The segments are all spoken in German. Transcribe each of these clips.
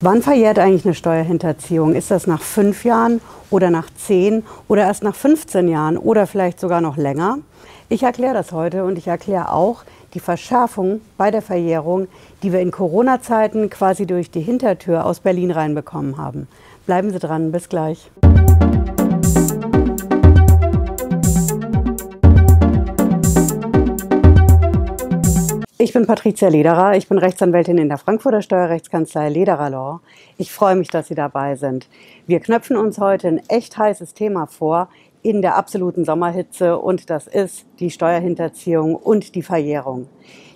Wann verjährt eigentlich eine Steuerhinterziehung? Ist das nach fünf Jahren oder nach zehn oder erst nach 15 Jahren oder vielleicht sogar noch länger? Ich erkläre das heute und ich erkläre auch die Verschärfung bei der Verjährung, die wir in Corona-Zeiten quasi durch die Hintertür aus Berlin reinbekommen haben. Bleiben Sie dran, bis gleich. Ich bin Patricia Lederer, ich bin Rechtsanwältin in der Frankfurter Steuerrechtskanzlei Lederer Law. Ich freue mich, dass Sie dabei sind. Wir knöpfen uns heute ein echt heißes Thema vor in der absoluten Sommerhitze und das ist die Steuerhinterziehung und die Verjährung.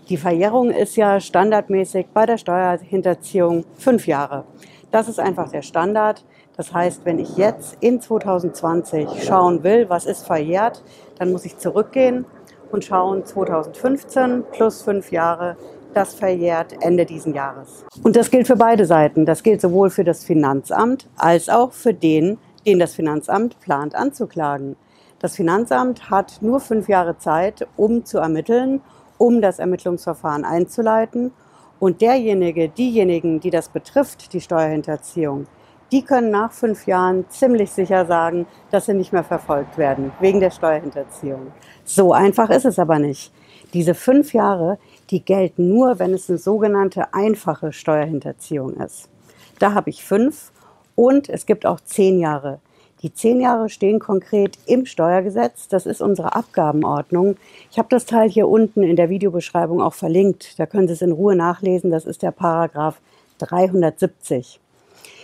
Die Verjährung ist ja standardmäßig bei der Steuerhinterziehung fünf Jahre. Das ist einfach der Standard. Das heißt, wenn ich jetzt in 2020 schauen will, was ist verjährt, dann muss ich zurückgehen und schauen 2015 plus fünf Jahre, das verjährt Ende diesen Jahres. Und das gilt für beide Seiten. Das gilt sowohl für das Finanzamt als auch für den, den das Finanzamt plant anzuklagen. Das Finanzamt hat nur fünf Jahre Zeit, um zu ermitteln, um das Ermittlungsverfahren einzuleiten. Und derjenige, diejenigen, die das betrifft, die Steuerhinterziehung, die können nach fünf Jahren ziemlich sicher sagen, dass sie nicht mehr verfolgt werden wegen der Steuerhinterziehung. So einfach ist es aber nicht. Diese fünf Jahre, die gelten nur, wenn es eine sogenannte einfache Steuerhinterziehung ist. Da habe ich fünf und es gibt auch zehn Jahre. Die zehn Jahre stehen konkret im Steuergesetz. Das ist unsere Abgabenordnung. Ich habe das Teil hier unten in der Videobeschreibung auch verlinkt. Da können Sie es in Ruhe nachlesen. Das ist der Paragraph 370.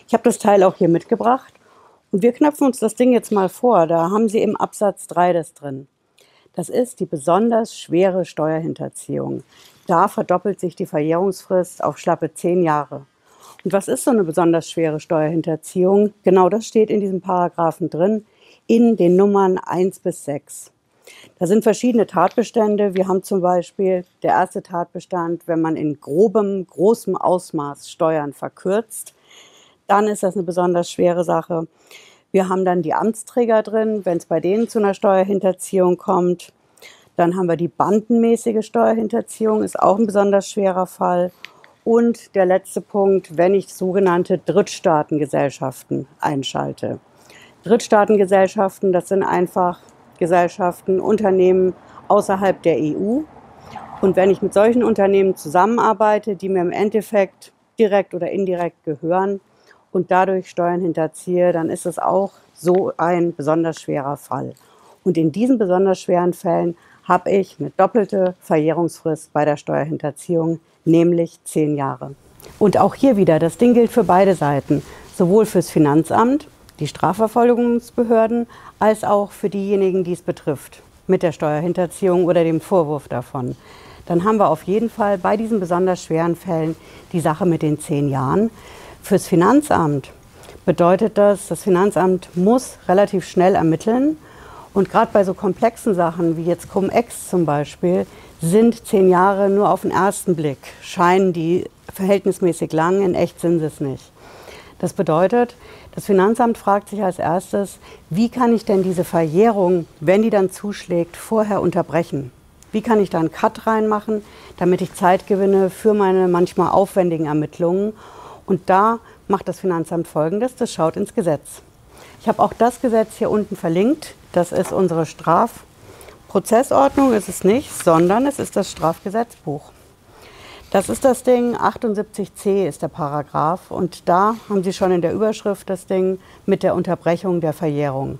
Ich habe das Teil auch hier mitgebracht und wir knöpfen uns das Ding jetzt mal vor. Da haben Sie im Absatz 3 das drin. Das ist die besonders schwere Steuerhinterziehung. Da verdoppelt sich die Verjährungsfrist auf schlappe zehn Jahre. Und was ist so eine besonders schwere Steuerhinterziehung? Genau das steht in diesem Paragraphen drin, in den Nummern 1 bis 6. Da sind verschiedene Tatbestände. Wir haben zum Beispiel der erste Tatbestand, wenn man in grobem, großem Ausmaß Steuern verkürzt dann ist das eine besonders schwere Sache. Wir haben dann die Amtsträger drin, wenn es bei denen zu einer Steuerhinterziehung kommt. Dann haben wir die bandenmäßige Steuerhinterziehung, ist auch ein besonders schwerer Fall. Und der letzte Punkt, wenn ich sogenannte Drittstaatengesellschaften einschalte. Drittstaatengesellschaften, das sind einfach Gesellschaften, Unternehmen außerhalb der EU. Und wenn ich mit solchen Unternehmen zusammenarbeite, die mir im Endeffekt direkt oder indirekt gehören, und dadurch Steuern hinterziehe, dann ist es auch so ein besonders schwerer Fall. Und in diesen besonders schweren Fällen habe ich eine doppelte Verjährungsfrist bei der Steuerhinterziehung, nämlich zehn Jahre. Und auch hier wieder, das Ding gilt für beide Seiten, sowohl fürs Finanzamt, die Strafverfolgungsbehörden, als auch für diejenigen, die es betrifft, mit der Steuerhinterziehung oder dem Vorwurf davon. Dann haben wir auf jeden Fall bei diesen besonders schweren Fällen die Sache mit den zehn Jahren. Fürs Finanzamt bedeutet das, das Finanzamt muss relativ schnell ermitteln. Und gerade bei so komplexen Sachen wie jetzt Cum-Ex zum Beispiel sind zehn Jahre nur auf den ersten Blick, scheinen die verhältnismäßig lang, in echt sind sie es nicht. Das bedeutet, das Finanzamt fragt sich als erstes, wie kann ich denn diese Verjährung, wenn die dann zuschlägt, vorher unterbrechen? Wie kann ich da einen Cut reinmachen, damit ich Zeit gewinne für meine manchmal aufwendigen Ermittlungen und da macht das Finanzamt Folgendes, das schaut ins Gesetz. Ich habe auch das Gesetz hier unten verlinkt. Das ist unsere Strafprozessordnung, ist es nicht, sondern es ist das Strafgesetzbuch. Das ist das Ding, 78c ist der Paragraph und da haben Sie schon in der Überschrift das Ding mit der Unterbrechung der Verjährung.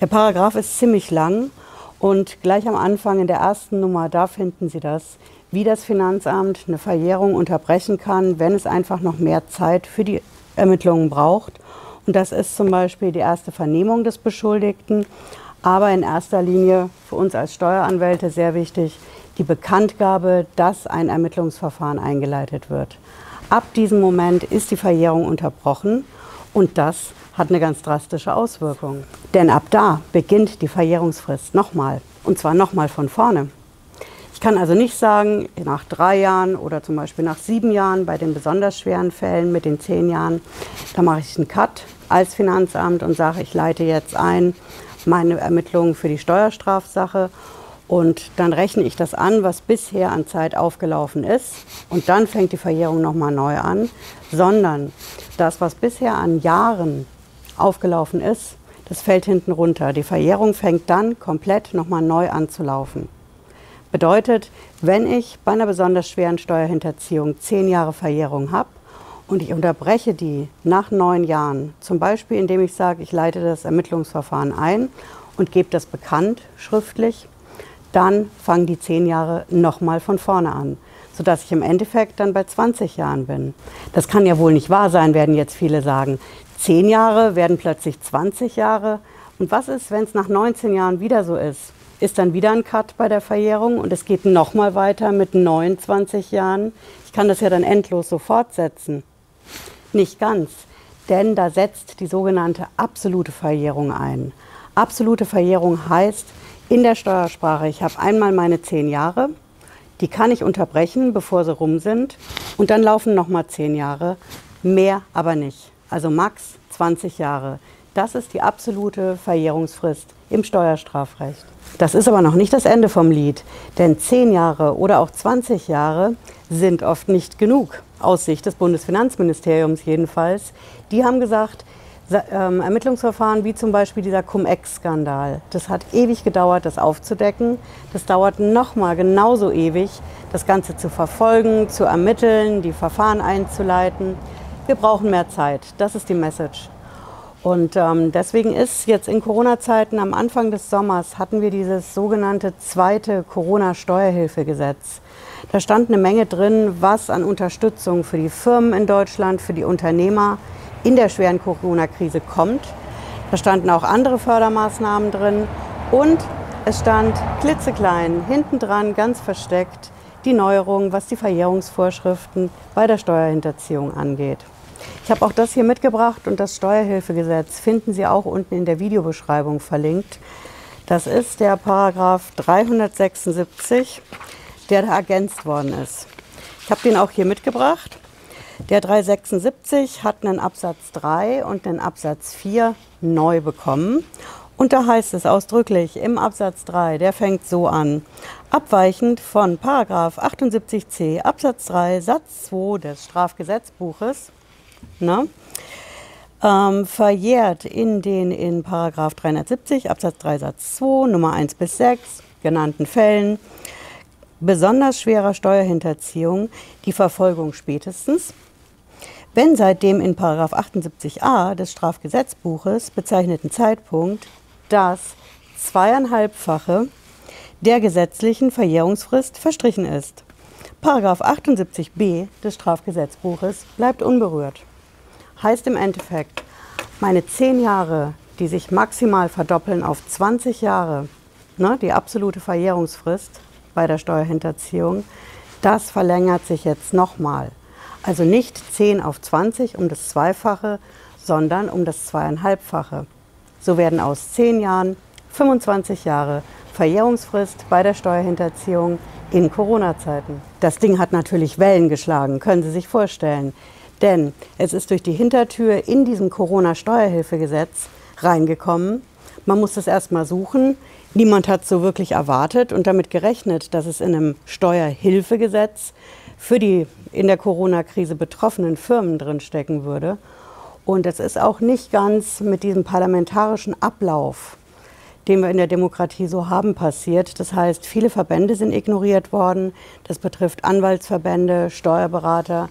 Der Paragraph ist ziemlich lang und gleich am Anfang in der ersten Nummer, da finden Sie das, wie das Finanzamt eine Verjährung unterbrechen kann, wenn es einfach noch mehr Zeit für die Ermittlungen braucht. Und das ist zum Beispiel die erste Vernehmung des Beschuldigten, aber in erster Linie für uns als Steueranwälte sehr wichtig, die Bekanntgabe, dass ein Ermittlungsverfahren eingeleitet wird. Ab diesem Moment ist die Verjährung unterbrochen und das hat eine ganz drastische Auswirkung. Denn ab da beginnt die Verjährungsfrist nochmal und zwar nochmal von vorne. Ich kann also nicht sagen, nach drei Jahren oder zum Beispiel nach sieben Jahren bei den besonders schweren Fällen mit den zehn Jahren, da mache ich einen Cut als Finanzamt und sage, ich leite jetzt ein meine Ermittlungen für die Steuerstrafsache Und dann rechne ich das an, was bisher an Zeit aufgelaufen ist. Und dann fängt die Verjährung nochmal neu an. Sondern das, was bisher an Jahren aufgelaufen ist, das fällt hinten runter. Die Verjährung fängt dann komplett nochmal neu an zu laufen. Bedeutet, wenn ich bei einer besonders schweren Steuerhinterziehung zehn Jahre Verjährung habe und ich unterbreche die nach neun Jahren, zum Beispiel indem ich sage, ich leite das Ermittlungsverfahren ein und gebe das bekannt schriftlich, dann fangen die zehn Jahre nochmal von vorne an, sodass ich im Endeffekt dann bei 20 Jahren bin. Das kann ja wohl nicht wahr sein, werden jetzt viele sagen. Zehn Jahre werden plötzlich 20 Jahre. Und was ist, wenn es nach 19 Jahren wieder so ist? Ist dann wieder ein Cut bei der Verjährung und es geht nochmal weiter mit 29 Jahren? Ich kann das ja dann endlos so fortsetzen. Nicht ganz, denn da setzt die sogenannte absolute Verjährung ein. Absolute Verjährung heißt, in der Steuersprache, ich habe einmal meine zehn Jahre, die kann ich unterbrechen, bevor sie rum sind, und dann laufen nochmal zehn Jahre, mehr aber nicht. Also max 20 Jahre. Das ist die absolute Verjährungsfrist im Steuerstrafrecht. Das ist aber noch nicht das Ende vom Lied, denn zehn Jahre oder auch 20 Jahre sind oft nicht genug, aus Sicht des Bundesfinanzministeriums jedenfalls. Die haben gesagt, ähm, Ermittlungsverfahren wie zum Beispiel dieser Cum-Ex-Skandal. Das hat ewig gedauert, das aufzudecken. Das dauert nochmal genauso ewig, das Ganze zu verfolgen, zu ermitteln, die Verfahren einzuleiten. Wir brauchen mehr Zeit. Das ist die Message. Und ähm, deswegen ist jetzt in Corona-Zeiten am Anfang des Sommers hatten wir dieses sogenannte zweite Corona-Steuerhilfegesetz. Da stand eine Menge drin, was an Unterstützung für die Firmen in Deutschland, für die Unternehmer in der schweren Corona-Krise kommt. Da standen auch andere Fördermaßnahmen drin und es stand klitzeklein hinten dran, ganz versteckt, die Neuerung, was die Verjährungsvorschriften bei der Steuerhinterziehung angeht. Ich habe auch das hier mitgebracht und das Steuerhilfegesetz finden Sie auch unten in der Videobeschreibung verlinkt. Das ist der Paragraph 376, der da ergänzt worden ist. Ich habe den auch hier mitgebracht. Der 376 hat einen Absatz 3 und einen Absatz 4 neu bekommen. Und da heißt es ausdrücklich im Absatz 3, der fängt so an. Abweichend von Paragraph 78c Absatz 3 Satz 2 des Strafgesetzbuches ne, ähm, verjährt in den in Paragraph 370 Absatz 3 Satz 2 Nummer 1 bis 6 genannten Fällen besonders schwerer Steuerhinterziehung die Verfolgung spätestens wenn seit dem in 78a des Strafgesetzbuches bezeichneten Zeitpunkt das zweieinhalbfache der gesetzlichen Verjährungsfrist verstrichen ist. Paragraph 78b des Strafgesetzbuches bleibt unberührt. Heißt im Endeffekt, meine zehn Jahre, die sich maximal verdoppeln auf 20 Jahre, ne, die absolute Verjährungsfrist bei der Steuerhinterziehung, das verlängert sich jetzt nochmal. Also nicht 10 auf 20 um das Zweifache, sondern um das Zweieinhalbfache. So werden aus 10 Jahren 25 Jahre Verjährungsfrist bei der Steuerhinterziehung in Corona-Zeiten. Das Ding hat natürlich Wellen geschlagen, können Sie sich vorstellen. Denn es ist durch die Hintertür in diesem Corona-Steuerhilfegesetz reingekommen. Man muss das erstmal suchen. Niemand hat so wirklich erwartet und damit gerechnet, dass es in einem Steuerhilfegesetz für die in der Corona-Krise betroffenen Firmen drinstecken würde. Und es ist auch nicht ganz mit diesem parlamentarischen Ablauf, den wir in der Demokratie so haben, passiert. Das heißt, viele Verbände sind ignoriert worden. Das betrifft Anwaltsverbände, Steuerberater.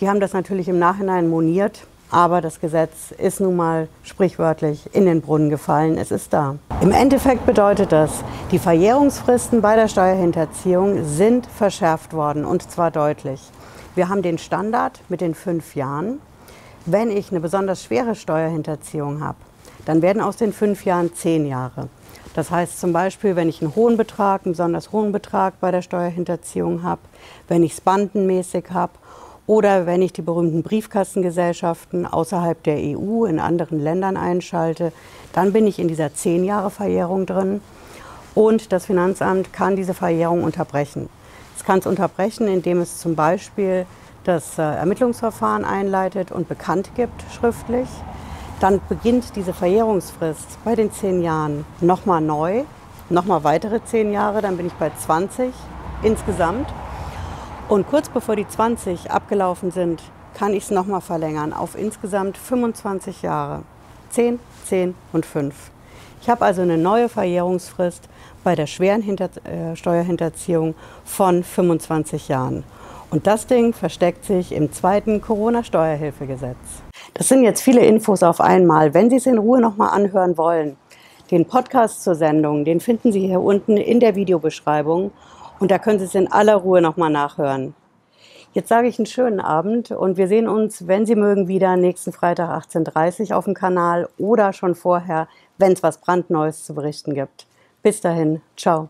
Die haben das natürlich im Nachhinein moniert aber das Gesetz ist nun mal sprichwörtlich in den Brunnen gefallen. Es ist da. Im Endeffekt bedeutet das, die Verjährungsfristen bei der Steuerhinterziehung sind verschärft worden und zwar deutlich. Wir haben den Standard mit den fünf Jahren. Wenn ich eine besonders schwere Steuerhinterziehung habe, dann werden aus den fünf Jahren zehn Jahre. Das heißt zum Beispiel, wenn ich einen hohen Betrag, einen besonders hohen Betrag bei der Steuerhinterziehung habe, wenn ich es bandenmäßig habe oder wenn ich die berühmten Briefkastengesellschaften außerhalb der EU in anderen Ländern einschalte, dann bin ich in dieser zehn Jahre Verjährung drin. Und das Finanzamt kann diese Verjährung unterbrechen. Es kann es unterbrechen, indem es zum Beispiel das äh, Ermittlungsverfahren einleitet und bekannt gibt schriftlich. Dann beginnt diese Verjährungsfrist bei den zehn Jahren nochmal neu nochmal weitere zehn Jahre, dann bin ich bei 20 insgesamt. Und kurz bevor die 20 abgelaufen sind, kann ich es nochmal verlängern auf insgesamt 25 Jahre. 10, 10 und 5. Ich habe also eine neue Verjährungsfrist bei der schweren Hinter äh, Steuerhinterziehung von 25 Jahren. Und das Ding versteckt sich im zweiten Corona-Steuerhilfegesetz. Das sind jetzt viele Infos auf einmal. Wenn Sie es in Ruhe nochmal anhören wollen, den Podcast zur Sendung, den finden Sie hier unten in der Videobeschreibung und da können Sie es in aller Ruhe nochmal nachhören. Jetzt sage ich einen schönen Abend und wir sehen uns, wenn Sie mögen, wieder nächsten Freitag 18.30 Uhr auf dem Kanal oder schon vorher, wenn es was brandneues zu berichten gibt. Bis dahin, ciao.